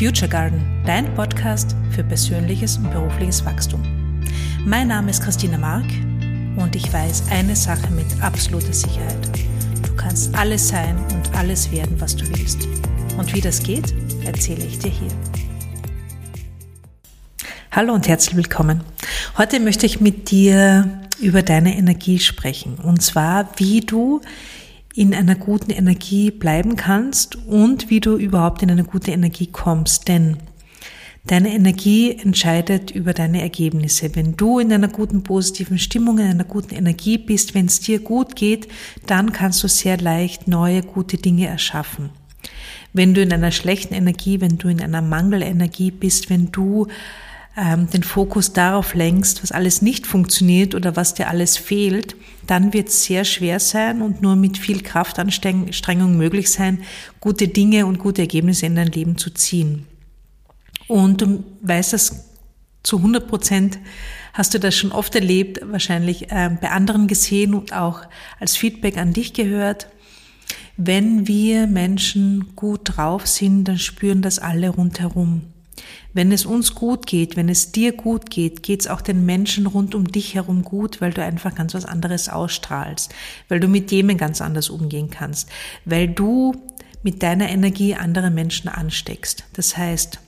Future Garden, dein Podcast für persönliches und berufliches Wachstum. Mein Name ist Christina Mark und ich weiß eine Sache mit absoluter Sicherheit. Du kannst alles sein und alles werden, was du willst. Und wie das geht, erzähle ich dir hier. Hallo und herzlich willkommen. Heute möchte ich mit dir über deine Energie sprechen. Und zwar, wie du in einer guten Energie bleiben kannst und wie du überhaupt in eine gute Energie kommst. Denn deine Energie entscheidet über deine Ergebnisse. Wenn du in einer guten positiven Stimmung, in einer guten Energie bist, wenn es dir gut geht, dann kannst du sehr leicht neue gute Dinge erschaffen. Wenn du in einer schlechten Energie, wenn du in einer Mangelenergie bist, wenn du ähm, den Fokus darauf lenkst, was alles nicht funktioniert oder was dir alles fehlt, dann wird es sehr schwer sein und nur mit viel Kraftanstrengung möglich sein, gute Dinge und gute Ergebnisse in dein Leben zu ziehen. Und du weißt das zu 100 Prozent, hast du das schon oft erlebt, wahrscheinlich äh, bei anderen gesehen und auch als Feedback an dich gehört. Wenn wir Menschen gut drauf sind, dann spüren das alle rundherum. Wenn es uns gut geht, wenn es dir gut geht, geht es auch den Menschen rund um dich herum gut, weil du einfach ganz was anderes ausstrahlst, weil du mit Themen ganz anders umgehen kannst, weil du mit deiner Energie andere Menschen ansteckst. Das heißt,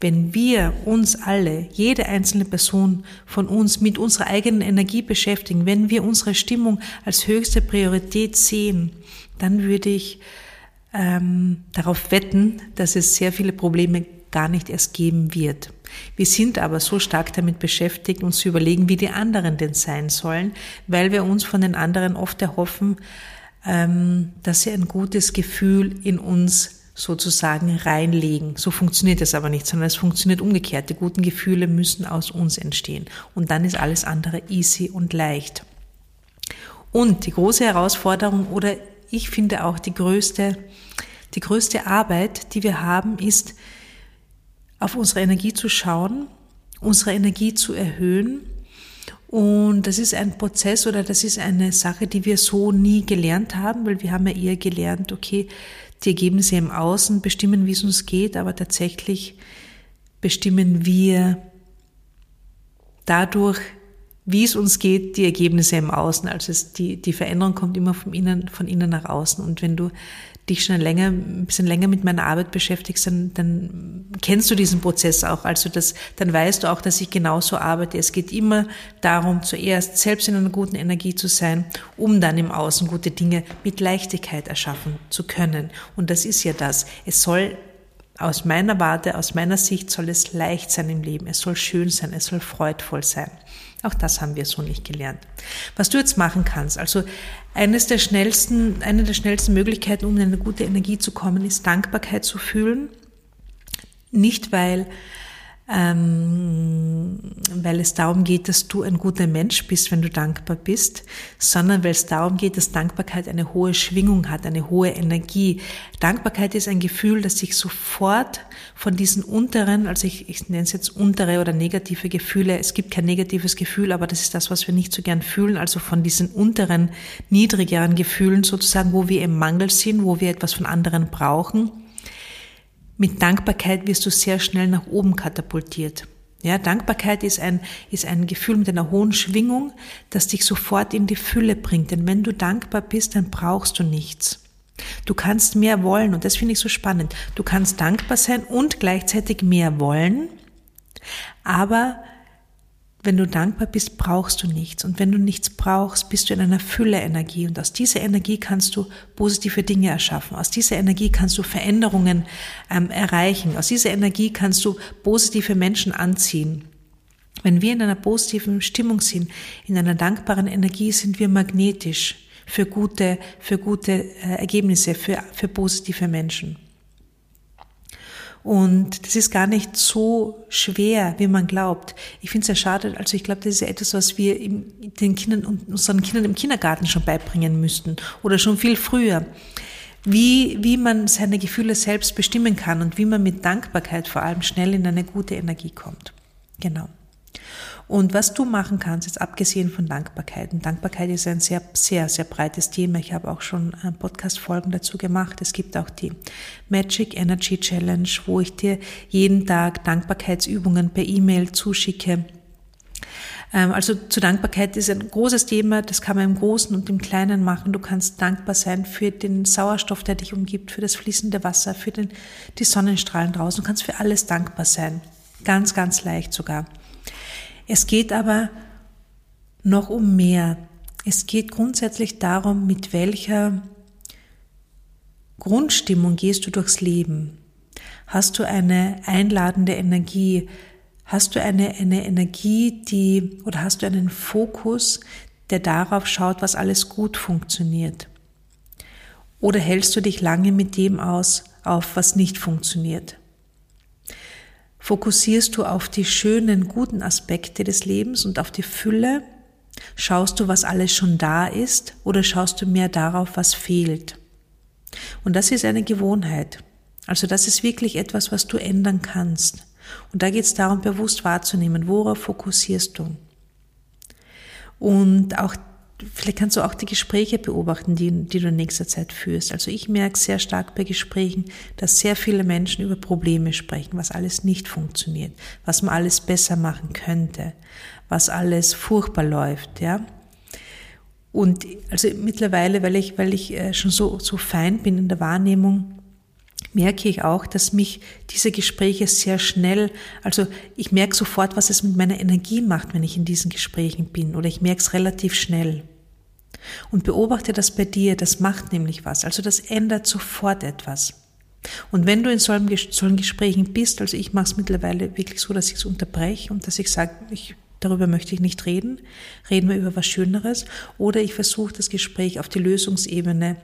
wenn wir uns alle, jede einzelne Person von uns mit unserer eigenen Energie beschäftigen, wenn wir unsere Stimmung als höchste Priorität sehen, dann würde ich ähm, darauf wetten, dass es sehr viele Probleme gar nicht erst geben wird. Wir sind aber so stark damit beschäftigt, uns zu überlegen, wie die anderen denn sein sollen, weil wir uns von den anderen oft erhoffen, ähm, dass sie ein gutes Gefühl in uns sozusagen reinlegen. So funktioniert es aber nicht, sondern es funktioniert umgekehrt. Die guten Gefühle müssen aus uns entstehen. Und dann ist alles andere easy und leicht. Und die große Herausforderung oder ich finde auch die größte, die größte Arbeit, die wir haben, ist, auf unsere Energie zu schauen, unsere Energie zu erhöhen. Und das ist ein Prozess oder das ist eine Sache, die wir so nie gelernt haben, weil wir haben ja eher gelernt, okay, die Ergebnisse im Außen bestimmen, wie es uns geht, aber tatsächlich bestimmen wir dadurch, wie es uns geht, die Ergebnisse im Außen. Also es, die, die Veränderung kommt immer von innen, von innen nach außen. Und wenn du dich schon länger, ein bisschen länger mit meiner Arbeit beschäftigst, dann, dann kennst du diesen Prozess auch. Also das, dann weißt du auch, dass ich genauso arbeite. Es geht immer darum, zuerst selbst in einer guten Energie zu sein, um dann im Außen gute Dinge mit Leichtigkeit erschaffen zu können. Und das ist ja das. Es soll aus meiner Warte, aus meiner Sicht soll es leicht sein im Leben. Es soll schön sein. Es soll freudvoll sein. Auch das haben wir so nicht gelernt. Was du jetzt machen kannst, also eines der schnellsten, eine der schnellsten Möglichkeiten, um in eine gute Energie zu kommen, ist Dankbarkeit zu fühlen. Nicht weil ähm, weil es darum geht, dass du ein guter Mensch bist, wenn du dankbar bist, sondern weil es darum geht, dass Dankbarkeit eine hohe Schwingung hat, eine hohe Energie. Dankbarkeit ist ein Gefühl, das sich sofort von diesen unteren, also ich, ich nenne es jetzt untere oder negative Gefühle, es gibt kein negatives Gefühl, aber das ist das, was wir nicht so gern fühlen, also von diesen unteren, niedrigeren Gefühlen sozusagen, wo wir im Mangel sind, wo wir etwas von anderen brauchen, mit Dankbarkeit wirst du sehr schnell nach oben katapultiert. Ja, Dankbarkeit ist ein, ist ein Gefühl mit einer hohen Schwingung, das dich sofort in die Fülle bringt. Denn wenn du dankbar bist, dann brauchst du nichts. Du kannst mehr wollen und das finde ich so spannend. Du kannst dankbar sein und gleichzeitig mehr wollen, aber wenn du dankbar bist, brauchst du nichts. Und wenn du nichts brauchst, bist du in einer Fülle-Energie. Und aus dieser Energie kannst du positive Dinge erschaffen. Aus dieser Energie kannst du Veränderungen ähm, erreichen. Aus dieser Energie kannst du positive Menschen anziehen. Wenn wir in einer positiven Stimmung sind, in einer dankbaren Energie, sind wir magnetisch für gute, für gute äh, Ergebnisse, für, für positive Menschen. Und das ist gar nicht so schwer, wie man glaubt. Ich finde es sehr schade, also ich glaube, das ist etwas, was wir den Kindern und unseren Kindern im Kindergarten schon beibringen müssten oder schon viel früher. Wie, wie man seine Gefühle selbst bestimmen kann und wie man mit Dankbarkeit vor allem schnell in eine gute Energie kommt. Genau. Und was du machen kannst, jetzt abgesehen von Dankbarkeit, und Dankbarkeit ist ein sehr, sehr, sehr breites Thema. Ich habe auch schon äh, Podcast-Folgen dazu gemacht. Es gibt auch die Magic Energy Challenge, wo ich dir jeden Tag Dankbarkeitsübungen per E-Mail zuschicke. Ähm, also zu Dankbarkeit ist ein großes Thema, das kann man im Großen und im Kleinen machen. Du kannst dankbar sein für den Sauerstoff, der dich umgibt, für das fließende Wasser, für den, die Sonnenstrahlen draußen. Du kannst für alles dankbar sein. Ganz, ganz leicht sogar. Es geht aber noch um mehr. Es geht grundsätzlich darum, mit welcher Grundstimmung gehst du durchs Leben. Hast du eine einladende Energie? Hast du eine, eine Energie, die, oder hast du einen Fokus, der darauf schaut, was alles gut funktioniert? Oder hältst du dich lange mit dem aus, auf was nicht funktioniert? Fokussierst du auf die schönen, guten Aspekte des Lebens und auf die Fülle? Schaust du, was alles schon da ist oder schaust du mehr darauf, was fehlt? Und das ist eine Gewohnheit. Also das ist wirklich etwas, was du ändern kannst. Und da geht es darum, bewusst wahrzunehmen, worauf fokussierst du? Und auch Vielleicht kannst du auch die Gespräche beobachten, die, die du in nächster Zeit führst. Also ich merke sehr stark bei Gesprächen, dass sehr viele Menschen über Probleme sprechen, was alles nicht funktioniert, was man alles besser machen könnte, was alles furchtbar läuft, ja. Und also mittlerweile, weil ich, weil ich äh, schon so, so fein bin in der Wahrnehmung, merke ich auch, dass mich diese Gespräche sehr schnell, also ich merke sofort, was es mit meiner Energie macht, wenn ich in diesen Gesprächen bin, oder ich merke es relativ schnell. Und beobachte das bei dir, das macht nämlich was, also das ändert sofort etwas. Und wenn du in solchen, Gesprächen bist, also ich mache es mittlerweile wirklich so, dass ich es unterbreche und dass ich sage, ich, darüber möchte ich nicht reden, reden wir über was Schöneres, oder ich versuche das Gespräch auf die Lösungsebene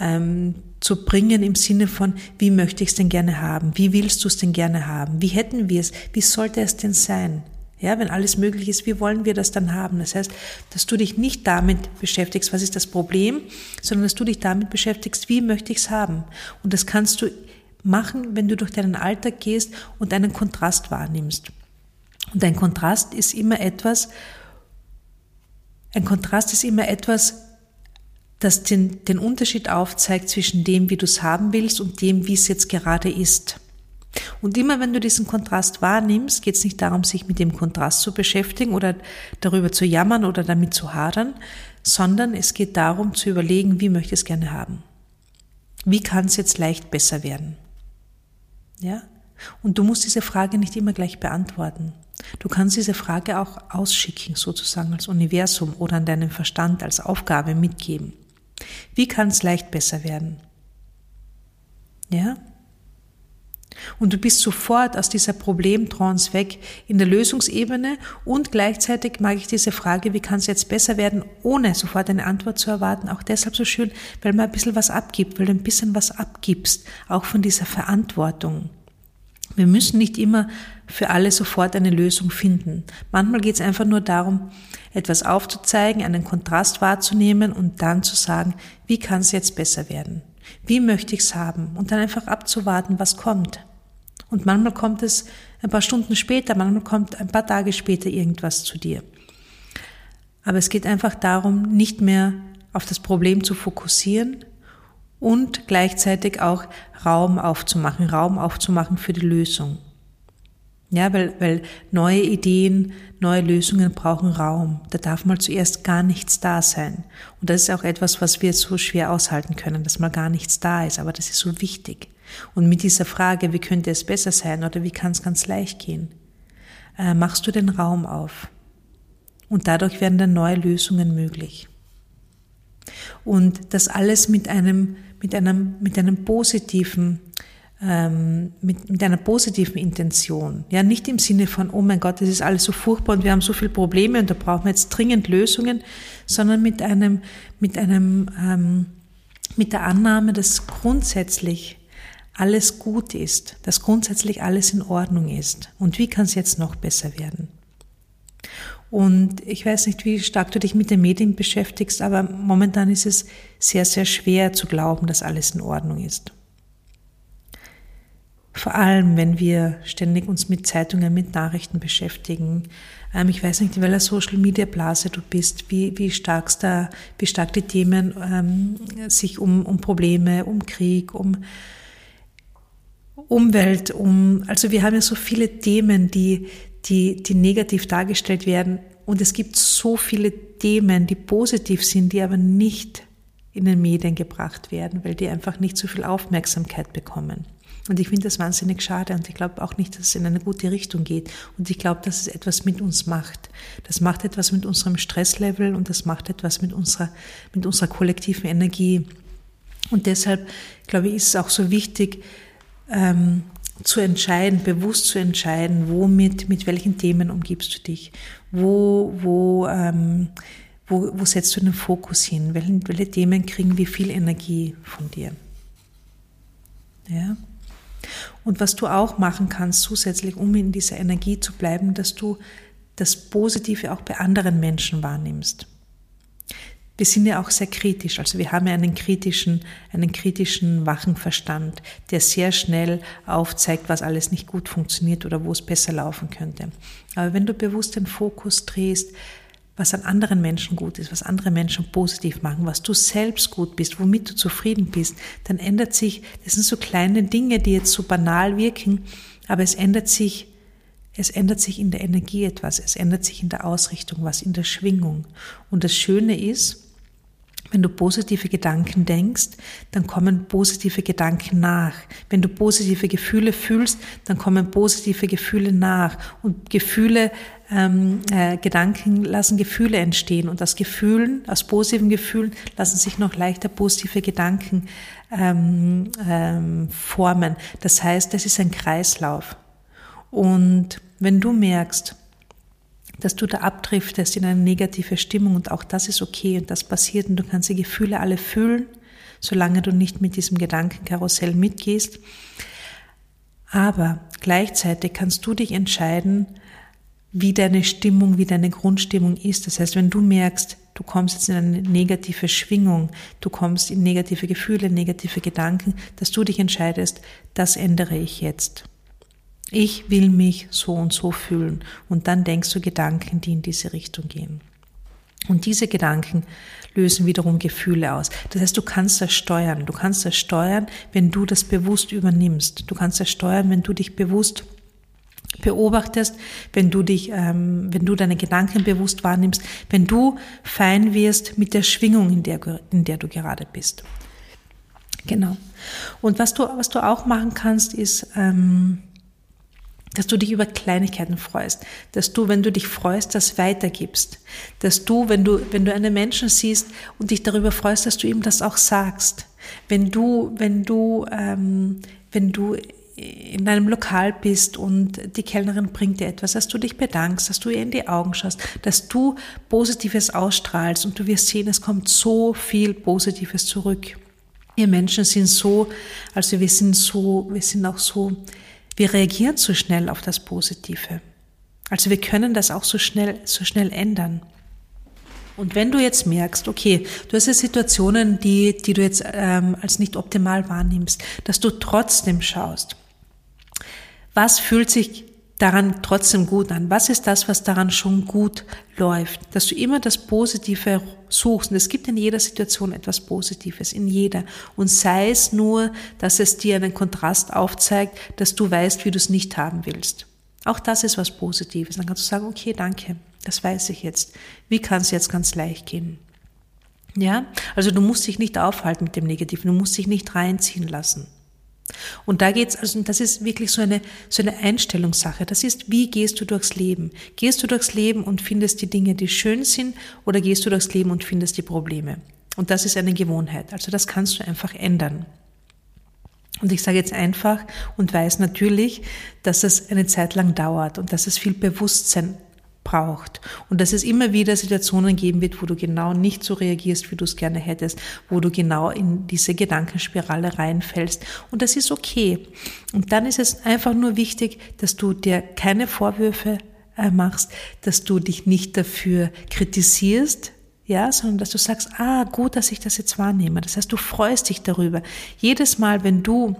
ähm, zu bringen im Sinne von, wie möchte ich es denn gerne haben? Wie willst du es denn gerne haben? Wie hätten wir es? Wie sollte es denn sein? Ja, wenn alles möglich ist, wie wollen wir das dann haben? Das heißt, dass du dich nicht damit beschäftigst, was ist das Problem, sondern dass du dich damit beschäftigst, wie möchte ich es haben? Und das kannst du machen, wenn du durch deinen Alltag gehst und einen Kontrast wahrnimmst. Und ein Kontrast ist immer etwas, ein Kontrast ist immer etwas, das den, den Unterschied aufzeigt zwischen dem, wie du es haben willst und dem, wie es jetzt gerade ist. Und immer wenn du diesen Kontrast wahrnimmst, geht es nicht darum, sich mit dem Kontrast zu beschäftigen oder darüber zu jammern oder damit zu hadern, sondern es geht darum zu überlegen, wie möchte ich es gerne haben. Wie kann es jetzt leicht besser werden? Ja? Und du musst diese Frage nicht immer gleich beantworten. Du kannst diese Frage auch ausschicken, sozusagen als Universum oder an deinem Verstand als Aufgabe mitgeben. Wie kann es leicht besser werden? Ja? Und du bist sofort aus dieser Problemtrance weg in der Lösungsebene und gleichzeitig mag ich diese Frage, wie kann es jetzt besser werden, ohne sofort eine Antwort zu erwarten, auch deshalb so schön, weil man ein bisschen was abgibt, weil du ein bisschen was abgibst, auch von dieser Verantwortung. Wir müssen nicht immer für alle sofort eine Lösung finden. Manchmal geht es einfach nur darum, etwas aufzuzeigen, einen Kontrast wahrzunehmen und dann zu sagen, wie kann es jetzt besser werden? Wie möchte ich es haben? Und dann einfach abzuwarten, was kommt. Und manchmal kommt es ein paar Stunden später, manchmal kommt ein paar Tage später irgendwas zu dir. Aber es geht einfach darum, nicht mehr auf das Problem zu fokussieren und gleichzeitig auch Raum aufzumachen, Raum aufzumachen für die Lösung. Ja, weil, weil neue Ideen, neue Lösungen brauchen Raum. Da darf mal zuerst gar nichts da sein. Und das ist auch etwas, was wir so schwer aushalten können, dass mal gar nichts da ist. Aber das ist so wichtig. Und mit dieser Frage, wie könnte es besser sein oder wie kann es ganz leicht gehen, äh, machst du den Raum auf. Und dadurch werden dann neue Lösungen möglich. Und das alles mit einem, mit einem, mit einem positiven ähm, mit, mit einer positiven Intention. Ja, nicht im Sinne von, oh mein Gott, das ist alles so furchtbar und wir haben so viele Probleme und da brauchen wir jetzt dringend Lösungen, sondern mit einem, mit einem, ähm, mit der Annahme, dass grundsätzlich alles gut ist, dass grundsätzlich alles in Ordnung ist. Und wie kann es jetzt noch besser werden? Und ich weiß nicht, wie stark du dich mit den Medien beschäftigst, aber momentan ist es sehr, sehr schwer zu glauben, dass alles in Ordnung ist. vor allem, wenn wir ständig uns mit Zeitungen, mit Nachrichten beschäftigen. Ähm, ich weiß nicht, in welcher Social Media Blase du bist, wie, wie, stark, da, wie stark die Themen ähm, sich um, um Probleme, um Krieg, um Umwelt, um, also wir haben ja so viele Themen, die, die, die negativ dargestellt werden. Und es gibt so viele Themen, die positiv sind, die aber nicht in den Medien gebracht werden, weil die einfach nicht so viel Aufmerksamkeit bekommen. Und ich finde das wahnsinnig schade und ich glaube auch nicht, dass es in eine gute Richtung geht. Und ich glaube, dass es etwas mit uns macht. Das macht etwas mit unserem Stresslevel und das macht etwas mit unserer, mit unserer kollektiven Energie. Und deshalb, glaube ich, ist es auch so wichtig, ähm, zu entscheiden, bewusst zu entscheiden, womit, mit welchen Themen umgibst du dich, wo, wo, ähm, wo, wo setzt du den Fokus hin, welche, welche Themen kriegen wie viel Energie von dir. Ja. Und was du auch machen kannst zusätzlich, um in dieser Energie zu bleiben, dass du das Positive auch bei anderen Menschen wahrnimmst wir sind ja auch sehr kritisch. Also wir haben ja einen kritischen, einen kritischen, wachen Verstand, der sehr schnell aufzeigt, was alles nicht gut funktioniert oder wo es besser laufen könnte. Aber wenn du bewusst den Fokus drehst, was an anderen Menschen gut ist, was andere Menschen positiv machen, was du selbst gut bist, womit du zufrieden bist, dann ändert sich, das sind so kleine Dinge, die jetzt so banal wirken, aber es ändert sich es ändert sich in der Energie etwas, es ändert sich in der Ausrichtung was, in der Schwingung. Und das Schöne ist, wenn du positive Gedanken denkst, dann kommen positive Gedanken nach. Wenn du positive Gefühle fühlst, dann kommen positive Gefühle nach. Und Gefühle, ähm, äh, Gedanken lassen Gefühle entstehen. Und aus Gefühlen, aus positiven Gefühlen lassen sich noch leichter positive Gedanken ähm, ähm, formen. Das heißt, das ist ein Kreislauf. Und wenn du merkst, dass du da abdriftest in eine negative Stimmung und auch das ist okay und das passiert und du kannst die Gefühle alle fühlen, solange du nicht mit diesem Gedankenkarussell mitgehst. Aber gleichzeitig kannst du dich entscheiden, wie deine Stimmung, wie deine Grundstimmung ist. Das heißt, wenn du merkst, du kommst jetzt in eine negative Schwingung, du kommst in negative Gefühle, negative Gedanken, dass du dich entscheidest, das ändere ich jetzt. Ich will mich so und so fühlen. Und dann denkst du Gedanken, die in diese Richtung gehen. Und diese Gedanken lösen wiederum Gefühle aus. Das heißt, du kannst das steuern. Du kannst das steuern, wenn du das bewusst übernimmst. Du kannst das steuern, wenn du dich bewusst beobachtest, wenn du dich, ähm, wenn du deine Gedanken bewusst wahrnimmst, wenn du fein wirst mit der Schwingung, in der, in der du gerade bist. Genau. Und was du, was du auch machen kannst, ist, ähm, dass du dich über Kleinigkeiten freust, dass du, wenn du dich freust, das weitergibst, dass du, wenn du, wenn du einen Menschen siehst und dich darüber freust, dass du ihm das auch sagst, wenn du, wenn du, ähm, wenn du in einem Lokal bist und die Kellnerin bringt dir etwas, dass du dich bedankst, dass du ihr in die Augen schaust, dass du Positives ausstrahlst und du wirst sehen, es kommt so viel Positives zurück. Wir Menschen sind so, also wir sind so, wir sind auch so wir reagieren zu schnell auf das Positive. Also wir können das auch so schnell, so schnell ändern. Und wenn du jetzt merkst, okay, du hast ja Situationen, die, die du jetzt ähm, als nicht optimal wahrnimmst, dass du trotzdem schaust, was fühlt sich daran trotzdem gut an? Was ist das, was daran schon gut läuft? Dass du immer das Positive suchst. Und es gibt in jeder Situation etwas Positives, in jeder. Und sei es nur, dass es dir einen Kontrast aufzeigt, dass du weißt, wie du es nicht haben willst. Auch das ist was Positives. Dann kannst du sagen, okay, danke, das weiß ich jetzt. Wie kann es jetzt ganz leicht gehen? Ja, also du musst dich nicht aufhalten mit dem Negativen, du musst dich nicht reinziehen lassen. Und da geht's, also das ist wirklich so eine, so eine Einstellungssache. Das ist, wie gehst du durchs Leben? Gehst du durchs Leben und findest die Dinge, die schön sind, oder gehst du durchs Leben und findest die Probleme? Und das ist eine Gewohnheit. Also das kannst du einfach ändern. Und ich sage jetzt einfach und weiß natürlich, dass es eine Zeit lang dauert und dass es viel Bewusstsein braucht. Und dass es immer wieder Situationen geben wird, wo du genau nicht so reagierst, wie du es gerne hättest, wo du genau in diese Gedankenspirale reinfällst. Und das ist okay. Und dann ist es einfach nur wichtig, dass du dir keine Vorwürfe äh, machst, dass du dich nicht dafür kritisierst, ja, sondern dass du sagst, ah, gut, dass ich das jetzt wahrnehme. Das heißt, du freust dich darüber. Jedes Mal, wenn du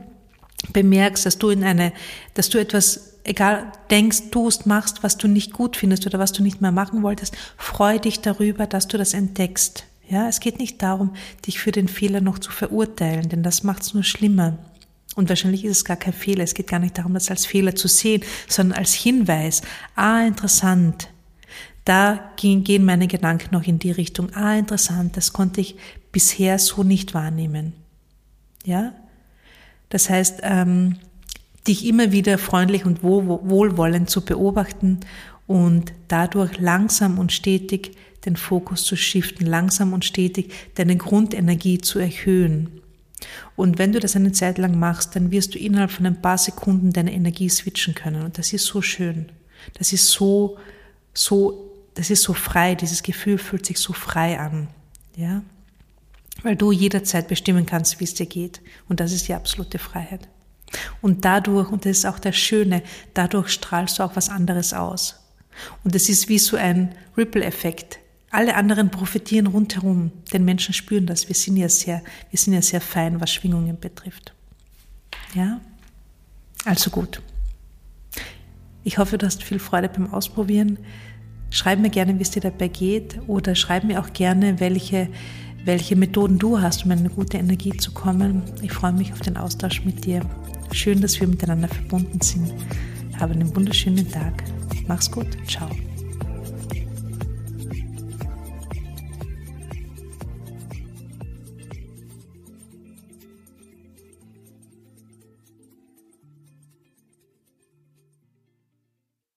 bemerkst, dass du in eine, dass du etwas, egal, denkst, tust, machst, was du nicht gut findest oder was du nicht mehr machen wolltest, freu dich darüber, dass du das entdeckst. Ja, es geht nicht darum, dich für den Fehler noch zu verurteilen, denn das macht es nur schlimmer. Und wahrscheinlich ist es gar kein Fehler. Es geht gar nicht darum, das als Fehler zu sehen, sondern als Hinweis. Ah, interessant. Da gehen meine Gedanken noch in die Richtung. Ah, interessant. Das konnte ich bisher so nicht wahrnehmen. Ja? Das heißt, ähm, dich immer wieder freundlich und wohlwollend zu beobachten und dadurch langsam und stetig den Fokus zu shiften, langsam und stetig deine Grundenergie zu erhöhen. Und wenn du das eine Zeit lang machst, dann wirst du innerhalb von ein paar Sekunden deine Energie switchen können. Und das ist so schön. Das ist so, so, das ist so frei. Dieses Gefühl fühlt sich so frei an. Ja? Weil du jederzeit bestimmen kannst, wie es dir geht. Und das ist die absolute Freiheit. Und dadurch, und das ist auch das Schöne, dadurch strahlst du auch was anderes aus. Und es ist wie so ein Ripple-Effekt. Alle anderen profitieren rundherum, denn Menschen spüren das. Wir sind ja sehr, wir sind ja sehr fein, was Schwingungen betrifft. Ja? Also gut. Ich hoffe, du hast viel Freude beim Ausprobieren. Schreib mir gerne, wie es dir dabei geht oder schreib mir auch gerne, welche, welche Methoden du hast, um in eine gute Energie zu kommen. Ich freue mich auf den Austausch mit dir. Schön, dass wir miteinander verbunden sind. Habe einen wunderschönen Tag. Mach's gut. Ciao.